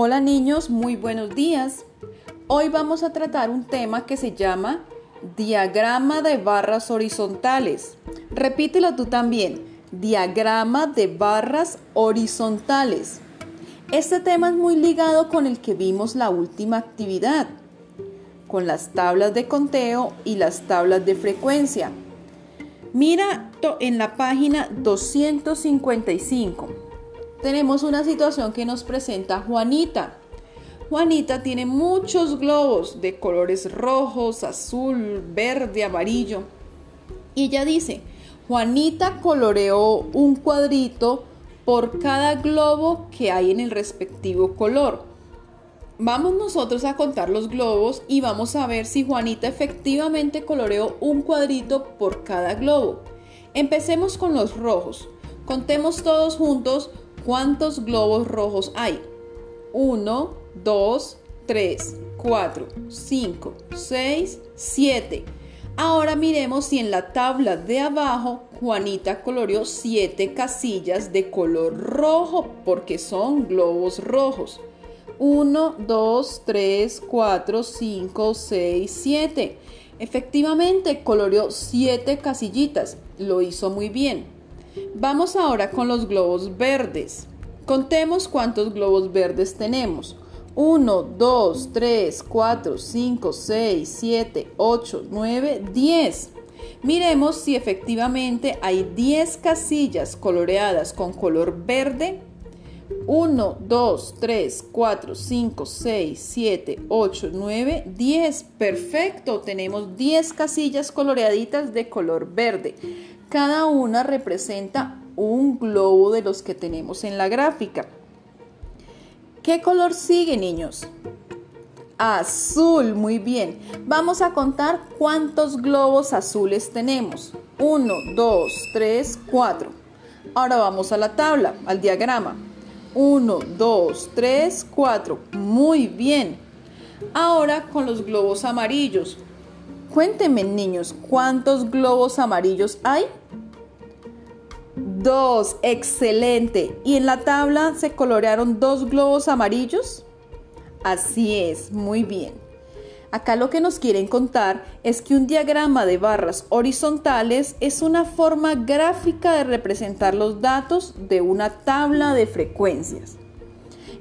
Hola niños, muy buenos días. Hoy vamos a tratar un tema que se llama diagrama de barras horizontales. Repítelo tú también, diagrama de barras horizontales. Este tema es muy ligado con el que vimos la última actividad, con las tablas de conteo y las tablas de frecuencia. Mira en la página 255 tenemos una situación que nos presenta Juanita. Juanita tiene muchos globos de colores rojos, azul, verde, amarillo. Y ella dice, Juanita coloreó un cuadrito por cada globo que hay en el respectivo color. Vamos nosotros a contar los globos y vamos a ver si Juanita efectivamente coloreó un cuadrito por cada globo. Empecemos con los rojos. Contemos todos juntos ¿Cuántos globos rojos hay? 1, 2, 3, 4, 5, 6, 7. Ahora miremos si en la tabla de abajo Juanita coloreó 7 casillas de color rojo porque son globos rojos. 1, 2, 3, 4, 5, 6, 7. Efectivamente coloreó 7 casillitas. Lo hizo muy bien. Vamos ahora con los globos verdes. Contemos cuántos globos verdes tenemos. 1, 2, 3, 4, 5, 6, 7, 8, 9, 10. Miremos si efectivamente hay 10 casillas coloreadas con color verde. 1, 2, 3, 4, 5, 6, 7, 8, 9, 10. Perfecto, tenemos 10 casillas coloreaditas de color verde. Cada una representa un globo de los que tenemos en la gráfica. ¿Qué color sigue, niños? Azul, muy bien. Vamos a contar cuántos globos azules tenemos. 1, 2, 3, 4. Ahora vamos a la tabla, al diagrama. 1, 2, 3, 4. Muy bien. Ahora con los globos amarillos. Cuéntenme, niños, ¿cuántos globos amarillos hay? Dos, excelente. ¿Y en la tabla se colorearon dos globos amarillos? Así es, muy bien. Acá lo que nos quieren contar es que un diagrama de barras horizontales es una forma gráfica de representar los datos de una tabla de frecuencias.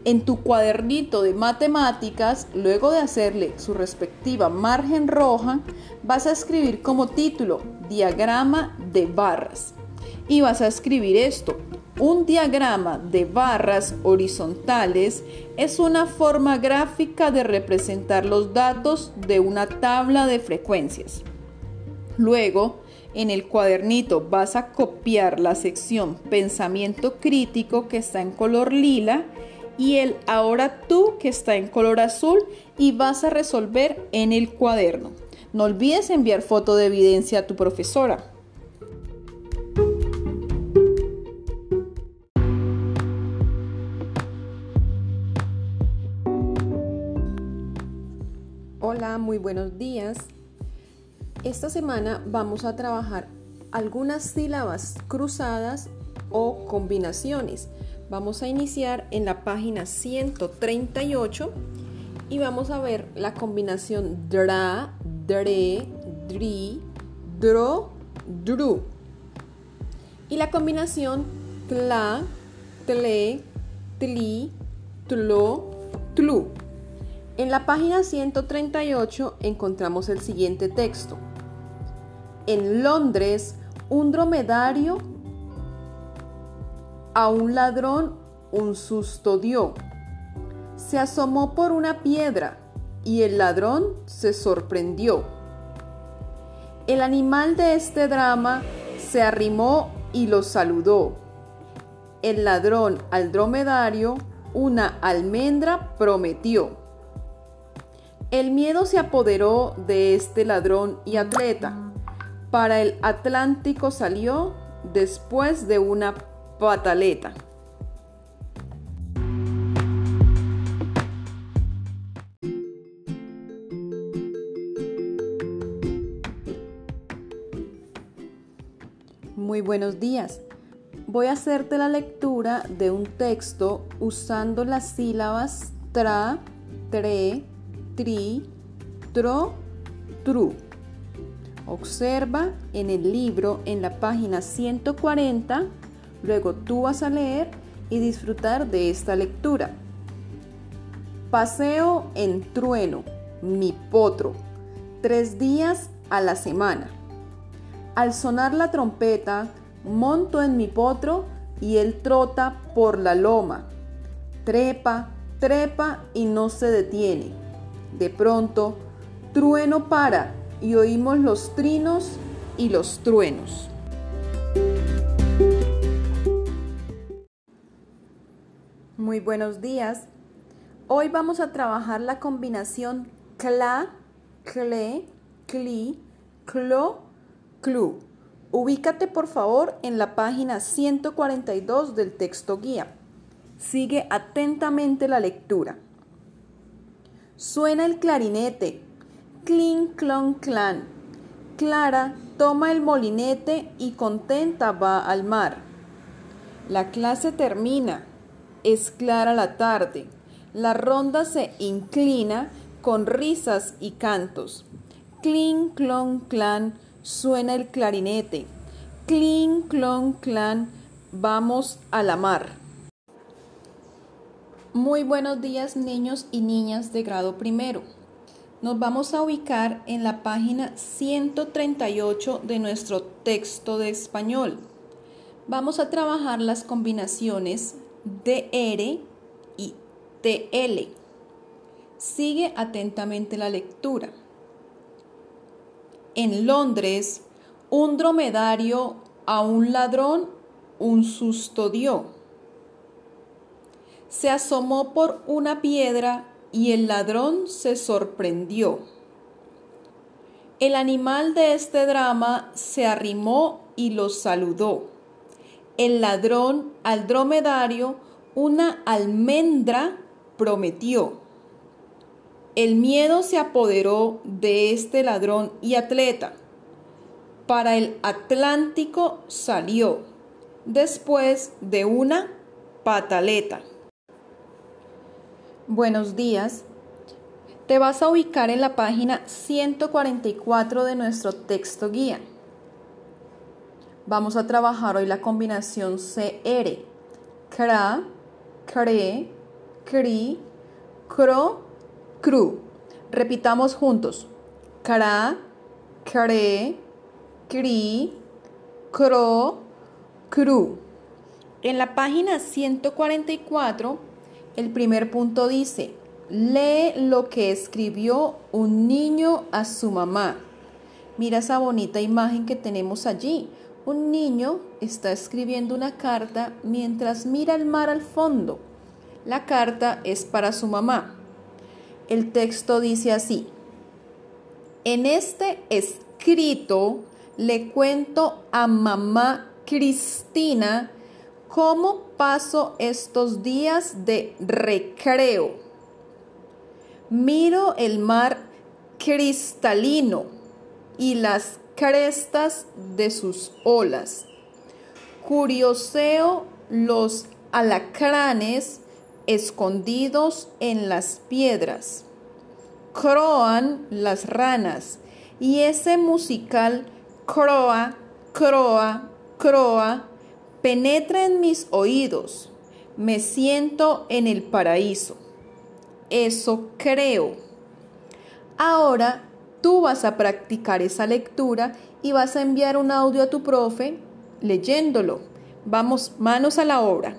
En tu cuadernito de matemáticas, luego de hacerle su respectiva margen roja, vas a escribir como título diagrama de barras. Y vas a escribir esto. Un diagrama de barras horizontales es una forma gráfica de representar los datos de una tabla de frecuencias. Luego, en el cuadernito vas a copiar la sección pensamiento crítico que está en color lila y el ahora tú que está en color azul y vas a resolver en el cuaderno. No olvides enviar foto de evidencia a tu profesora. Hola, muy buenos días. Esta semana vamos a trabajar algunas sílabas cruzadas o combinaciones. Vamos a iniciar en la página 138 y vamos a ver la combinación dra, dre, dri, dro, dru. Y la combinación tla, tle, tli, tlo, tlu. En la página 138 encontramos el siguiente texto. En Londres, un dromedario a un ladrón un susto dio. Se asomó por una piedra y el ladrón se sorprendió. El animal de este drama se arrimó y lo saludó. El ladrón al dromedario una almendra prometió. El miedo se apoderó de este ladrón y atleta. Para el Atlántico salió después de una pataleta. Muy buenos días. Voy a hacerte la lectura de un texto usando las sílabas tra, tre, tri, tro, tru. Observa en el libro en la página 140, luego tú vas a leer y disfrutar de esta lectura. Paseo en trueno, mi potro, tres días a la semana. Al sonar la trompeta, monto en mi potro y él trota por la loma. Trepa, trepa y no se detiene. De pronto, trueno para y oímos los trinos y los truenos. Muy buenos días. Hoy vamos a trabajar la combinación cla, cle, cli, clo, clu. Ubícate por favor en la página 142 del texto guía. Sigue atentamente la lectura. Suena el clarinete. Clink, clon, clan. Clara toma el molinete y contenta va al mar. La clase termina. Es clara la tarde. La ronda se inclina con risas y cantos. Clink, clon, clan suena el clarinete. Clink, clon, clan, vamos a la mar. Muy buenos días niños y niñas de grado primero. Nos vamos a ubicar en la página 138 de nuestro texto de español. Vamos a trabajar las combinaciones DR y TL. Sigue atentamente la lectura. En Londres, un dromedario a un ladrón un susto dio. Se asomó por una piedra y el ladrón se sorprendió. El animal de este drama se arrimó y lo saludó. El ladrón al dromedario una almendra prometió. El miedo se apoderó de este ladrón y atleta. Para el Atlántico salió, después de una pataleta. Buenos días. Te vas a ubicar en la página 144 de nuestro texto guía. Vamos a trabajar hoy la combinación CR. Cra, cre, cri, cro, cru. Repitamos juntos. Cara, care, cri, cro, cru. En la página 144, el primer punto dice, lee lo que escribió un niño a su mamá. Mira esa bonita imagen que tenemos allí. Un niño está escribiendo una carta mientras mira el mar al fondo. La carta es para su mamá. El texto dice así, en este escrito le cuento a mamá Cristina cómo paso estos días de recreo. Miro el mar cristalino y las crestas de sus olas. Curioseo los alacranes escondidos en las piedras. Croan las ranas y ese musical croa, croa, croa penetra en mis oídos. Me siento en el paraíso. Eso creo. Ahora tú vas a practicar esa lectura y vas a enviar un audio a tu profe leyéndolo. Vamos, manos a la obra.